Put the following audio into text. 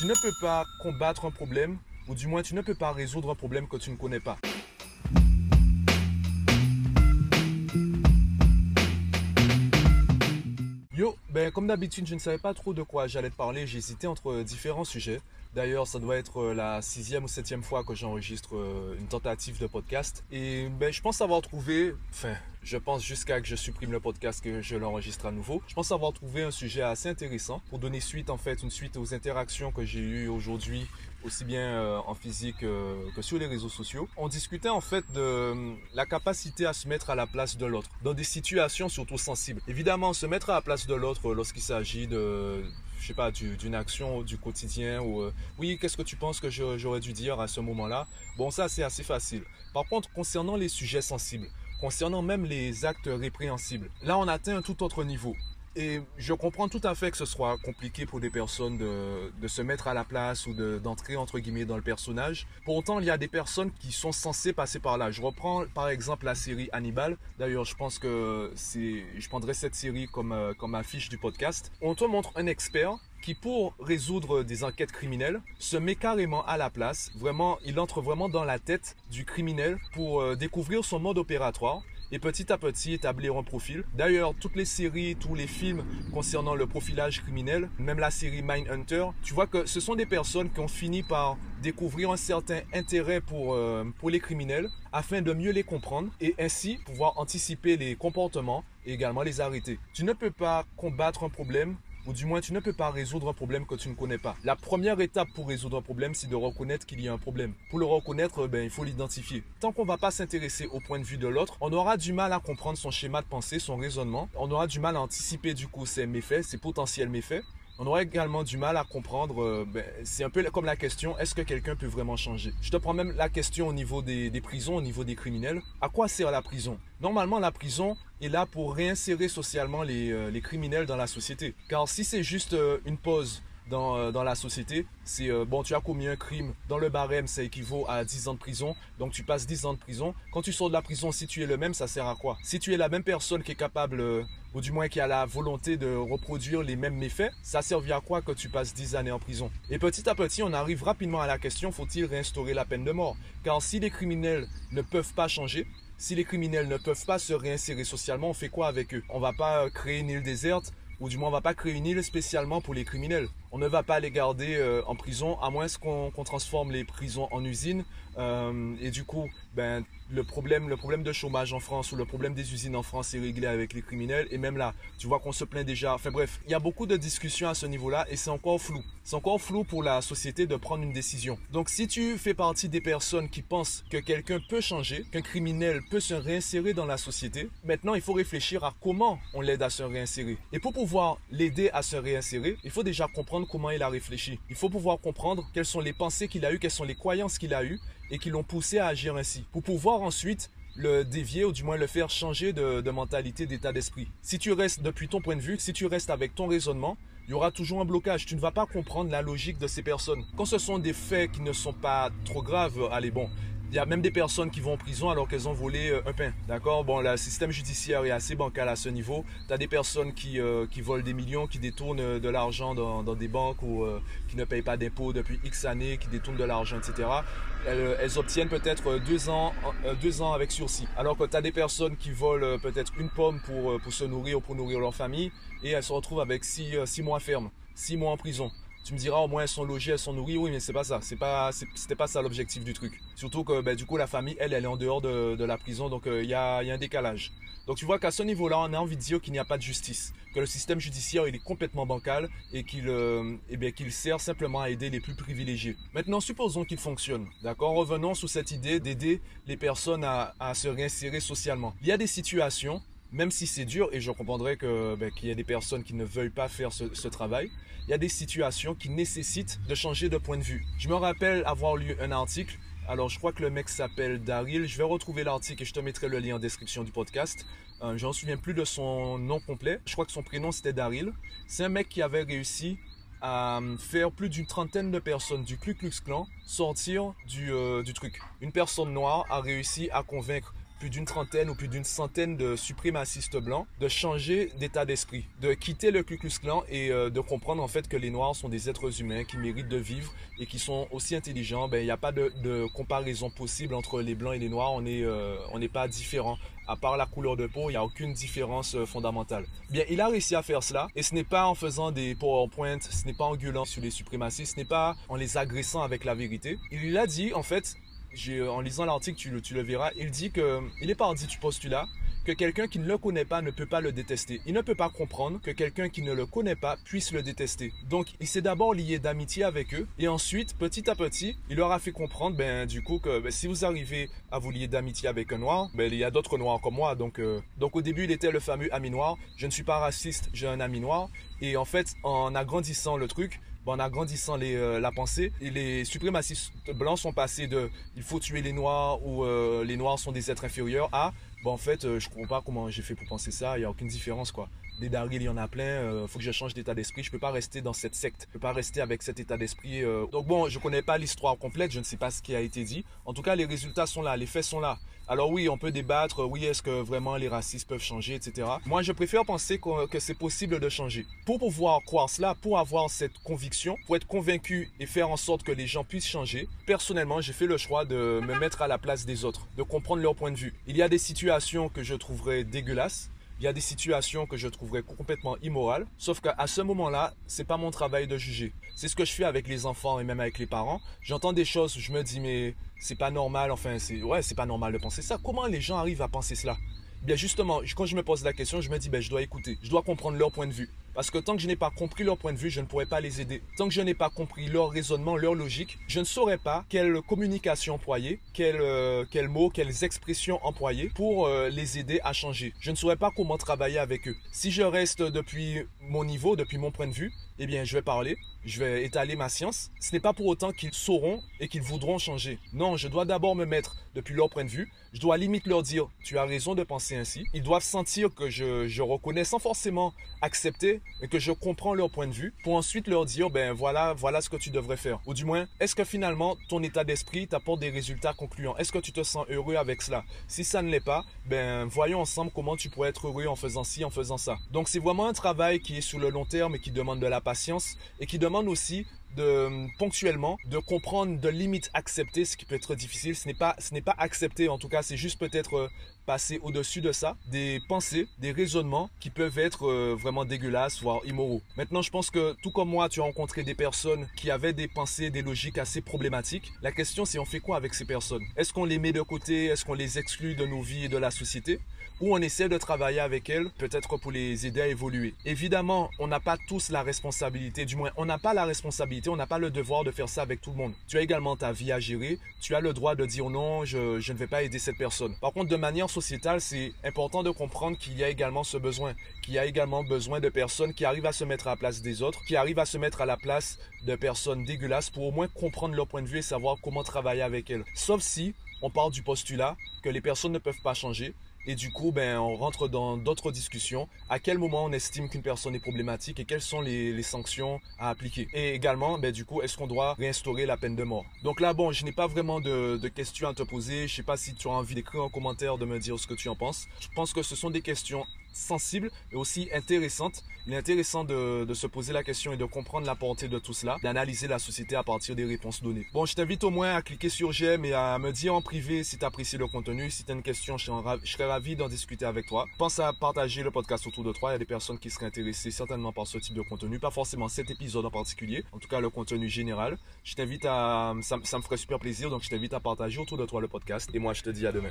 Tu ne peux pas combattre un problème, ou du moins tu ne peux pas résoudre un problème que tu ne connais pas. Comme d'habitude, je ne savais pas trop de quoi j'allais te parler. J'hésitais entre différents sujets. D'ailleurs, ça doit être euh, la sixième ou septième fois que j'enregistre euh, une tentative de podcast. Et ben, je pense avoir trouvé, enfin, je pense jusqu'à que je supprime le podcast que je l'enregistre à nouveau. Je pense avoir trouvé un sujet assez intéressant pour donner suite, en fait, une suite aux interactions que j'ai eues aujourd'hui aussi bien euh, en physique que sur les réseaux sociaux. On discutait en fait de la capacité à se mettre à la place de l'autre dans des situations surtout sensibles. Évidemment, se mettre à la place de l'autre lorsqu'il s'agit de je sais pas, d'une action du quotidien ou euh, oui, qu'est-ce que tu penses que j'aurais dû dire à ce moment-là? Bon, ça c'est assez facile. Par contre, concernant les sujets sensibles, concernant même les actes répréhensibles, là on atteint un tout autre niveau. Et je comprends tout à fait que ce soit compliqué pour des personnes de, se mettre à la place ou d'entrer entre guillemets dans le personnage. Pour autant, il y a des personnes qui sont censées passer par là. Je reprends par exemple la série Hannibal. D'ailleurs, je pense que je prendrai cette série comme, euh, comme affiche du podcast. On te montre un expert qui pour résoudre des enquêtes criminelles se met carrément à la place. Vraiment, il entre vraiment dans la tête du criminel pour euh, découvrir son mode opératoire et petit à petit établir un profil. D'ailleurs, toutes les séries, tous les films concernant le profilage criminel, même la série Mindhunter, tu vois que ce sont des personnes qui ont fini par découvrir un certain intérêt pour, euh, pour les criminels afin de mieux les comprendre et ainsi pouvoir anticiper les comportements et également les arrêter. Tu ne peux pas combattre un problème ou du moins tu ne peux pas résoudre un problème que tu ne connais pas. La première étape pour résoudre un problème, c'est de reconnaître qu'il y a un problème. Pour le reconnaître, ben, il faut l'identifier. Tant qu'on ne va pas s'intéresser au point de vue de l'autre, on aura du mal à comprendre son schéma de pensée, son raisonnement. On aura du mal à anticiper du coup ses méfaits, ses potentiels méfaits. On aura également du mal à comprendre, euh, ben, c'est un peu comme la question, est-ce que quelqu'un peut vraiment changer? Je te prends même la question au niveau des, prisons, au niveau des criminels. À quoi sert la prison? Normalement, la prison est là pour réinsérer socialement les, euh, criminels dans la société. Car si c'est juste euh, une pause dans, dans, la société, c'est bon, tu as commis un crime, dans le barème, ça équivaut à 10 ans de prison, donc tu passes 10 ans de prison. Quand tu sors de la prison, si tu es le même, ça sert à quoi? Si tu es la même personne qui est capable ou du moins qui a la volonté de reproduire les mêmes méfaits, ça servira à quoi que tu passes 10 années en prison? Et petit à petit, on arrive rapidement à la question, faut-il réinstaurer la peine de mort? Car si les criminels ne peuvent pas changer, si les criminels ne peuvent pas se réinsérer socialement, on fait quoi avec eux? On va pas euh, créer une île déserte, ou du moins on va pas créer une île spécialement pour les criminels. On ne va pas les garder euh, en prison, à moins qu'on transforme les prisons en usines. Euh, et du coup, ben, le problème, le problème de chômage en France ou le problème des usines en France est réglé avec les criminels. Et même là, tu vois qu'on se plaint déjà. Enfin bref, il y a beaucoup de discussions à ce niveau-là et c'est encore flou. C'est encore flou pour la société de prendre une décision. Donc si tu fais partie des personnes qui pensent que quelqu'un peut changer, qu'un criminel peut se réinsérer dans la société, maintenant il faut réfléchir à comment on l'aide à se réinsérer. Et pour pouvoir l'aider à se réinsérer, il faut déjà comprendre comment il a réfléchi. Il faut pouvoir comprendre quelles sont les pensées qu'il a eues, quelles sont les croyances qu'il a eues et qui l'ont poussé à agir ainsi. Pour pouvoir ensuite le dévier ou du moins le faire changer de, mentalité, d'état d'esprit. Si tu restes depuis ton point de vue, si tu restes avec ton raisonnement, il y aura toujours un blocage. Tu ne vas pas comprendre la logique de ces personnes. Quand ce sont des faits qui ne sont pas trop graves, allez bon, il y a même des personnes qui vont en prison alors qu'elles ont volé euh, un pain. D'accord? Bon, le système judiciaire est assez bancal à ce niveau. Tu as des personnes qui, euh, qui volent des millions, qui détournent euh, de l'argent dans, dans, des banques ou qui ne payent pas d'impôts depuis X années, qui détournent de l'argent, etc. Elles, obtiennent peut-être deux ans, deux ans avec sursis. Alors que tu as des personnes qui volent peut-être une pomme pour, pour se nourrir ou pour nourrir leur famille et elles se retrouvent avec six, six mois ferme, six mois en prison. Tu me diras au moins elles sont logées, elles sont nourries. Oui, mais c'est pas ça. C'est pas, c'était pas ça l'objectif du truc. Surtout que ben, du coup la famille, elle, elle est en dehors de, la prison, donc il euh, y, a, y, a, un décalage. Donc tu vois qu'à ce niveau-là, on a envie de dire qu'il n'y a pas de justice, que le système judiciaire il est complètement bancal et qu'il euh, bien qu'il sert simplement à aider les plus privilégiés. Maintenant, supposons qu'il fonctionne. D'accord? Revenons sur cette idée d'aider les personnes à, à se réinsérer socialement. Il y a des situations même si c'est dur, et je comprendrais ben, qu'il y a des personnes qui ne veulent pas faire ce, travail, il y a des situations qui nécessitent de changer de point de vue. Je me rappelle avoir lu un article, alors je crois que le mec s'appelle Daryl, je vais retrouver l'article et je te mettrai le lien en description du podcast. Euh, je n'en souviens plus de son nom complet, je crois que son prénom c'était Daryl. C'est un mec qui avait réussi à faire plus d'une trentaine de personnes du Ku Klux Klan sortir du, euh, du truc. Une personne noire a réussi à convaincre plus d'une trentaine ou plus d'une centaine de suprémacistes blancs de changer d'état d'esprit, de quitter le Ku Klux Klan et euh, de comprendre en fait que les Noirs sont des êtres humains qui méritent de vivre et qui sont aussi intelligents. Ben, il n'y a pas de, comparaison possible entre les Blancs et les Noirs. On n'est euh, on pas différents à part la couleur de peau, il n'y a aucune différence euh, fondamentale. Bien, il a réussi à faire cela, et ce n'est pas en faisant des PowerPoint, ce n'est pas en gueulant sur les suprémacistes, ce n'est pas en les agressant avec la vérité. Il a dit, en fait, en lisant l'article, tu le, verras, il dit que il en dit du postulat que quelqu'un qui ne le connaît pas ne peut pas le détester. Il ne peut pas comprendre que quelqu'un qui ne le connaît pas puisse le détester. Donc, il s'est d'abord lié d'amitié avec eux et ensuite, petit à petit, il leur a fait comprendre, ben, du coup, que ben, si vous arrivez à vous lier d'amitié avec un noir, ben, il y a d'autres noirs comme moi. Donc, euh, donc, au début, il était le fameux ami noir. Je ne suis pas raciste, j'ai un ami noir. Et en fait, en agrandissant le truc, en agrandissant euh, la pensée, les suprémacistes blancs sont passés de il faut tuer les noirs ou euh, les noirs sont des êtres inférieurs à en fait, euh, je comprends pas comment j'ai fait pour penser ça. Il n'y a aucune différence, quoi. Des dargues, il y en a plein. Euh, faut que je change d'état d'esprit. Je peux pas rester dans cette secte. Je peux pas rester avec cet état d'esprit. Euh. Donc bon, je connais pas l'histoire complète. Je ne sais pas ce qui a été dit. En tout cas, les résultats sont là. Les faits sont là. Alors oui, on peut débattre, oui, est-ce que vraiment les racistes peuvent changer, etc. Moi, je préfère penser que, c'est possible de changer. Pour pouvoir croire cela, pour avoir cette conviction, pour être convaincu et faire en sorte que les gens puissent changer, personnellement, j'ai fait le choix de me mettre à la place des autres, de comprendre leur point de vue. Il y a des situations que je trouverais dégueulasses, il y a des situations que je trouverais complètement immorales, sauf qu'à ce moment-là, c'est pas mon travail de juger. C'est ce que je fais avec les enfants et même avec les parents. J'entends des choses, je me dis mais c'est pas normal, enfin c'est ouais, c'est pas normal de penser ça. Comment les gens arrivent à penser cela? Bien justement, quand je me pose la question, je me dis ben je dois écouter, je dois comprendre leur point de vue. Parce que tant que je n'ai pas compris leur point de vue, je ne pourrais pas les aider. Tant que je n'ai pas compris leur raisonnement, leur logique, je ne saurais pas quelle communication employer, quels euh, mots, quelles expressions employer pour euh, les aider à changer. Je ne saurais pas comment travailler avec eux. Si je reste depuis mon niveau, depuis mon point de vue, eh bien, je vais parler, je vais étaler ma science. Ce n'est pas pour autant qu'ils sauront et qu'ils voudront changer. Non, je dois d'abord me mettre depuis leur point de vue. Je dois limite leur dire, tu as raison de penser ainsi. Ils doivent sentir que je, reconnais sans forcément accepter et que je comprends leur point de vue pour ensuite leur dire, ben voilà, voilà ce que tu devrais faire. Ou du moins, est-ce que finalement ton état d'esprit t'apporte des résultats concluants? Est-ce que tu te sens heureux avec cela? Si ça ne l'est pas, ben voyons ensemble comment tu pourrais être heureux en faisant ci, en faisant ça. Donc c'est vraiment un travail qui est sur le long terme et qui demande de la patience et qui demande aussi de ponctuellement de comprendre de limites accepter ce qui peut être difficile ce n'est pas ce n'est pas accepter en tout cas c'est juste peut-être euh, passer au-dessus de ça des pensées des raisonnements qui peuvent être euh, vraiment dégueulasses voire immoraux maintenant je pense que tout comme moi tu as rencontré des personnes qui avaient des pensées des logiques assez problématiques la question c'est on fait quoi avec ces personnes? Est-ce qu'on les met de côté? Est-ce qu'on les exclut de nos vies et de la société? Ou on essaie de travailler avec elles, peut-être pour les aider à évoluer? Évidemment, on n'a pas tous la responsabilité, du moins on n'a pas la responsabilité, on n'a pas le devoir de faire ça avec tout le monde. Tu as également ta vie à gérer, tu as le droit de dire non, je, je ne vais pas aider cette personne. Par contre, de manière c'est important de comprendre qu'il y a également ce besoin, qu'il y a également besoin de personnes qui arrivent à se mettre à la place des autres, qui arrivent à se mettre à la place de personnes dégueulasses pour au moins comprendre leur point de vue et savoir comment travailler avec elles. Sauf si on part du postulat que les personnes ne peuvent pas changer et du coup, ben, on rentre dans d'autres discussions. À quel moment on estime qu'une personne est problématique et quelles sont les, sanctions à appliquer? Et également, ben, du coup, est-ce qu'on doit réinstaurer la peine de mort? Donc là, bon, je n'ai pas vraiment de, questions à te poser. Je sais pas si tu as envie d'écrire un commentaire, de me dire ce que tu en penses. Je pense que ce sont des questions sensible et aussi intéressante. Il est intéressant de, se poser la question et de comprendre la portée de tout cela, d'analyser la société à partir des réponses données. Bon, je t'invite au moins à cliquer sur j'aime et à me dire en privé si tu apprécies le contenu. Si tu as une question, je serais ravi d'en discuter avec toi. Pense à partager le podcast autour de toi. Il y a des personnes qui seraient intéressées certainement par ce type de contenu, pas forcément cet épisode en particulier, en tout cas le contenu général. Je t'invite à... Ça me ferait super plaisir, donc je t'invite à partager autour de toi le podcast. Et moi, je te dis à demain.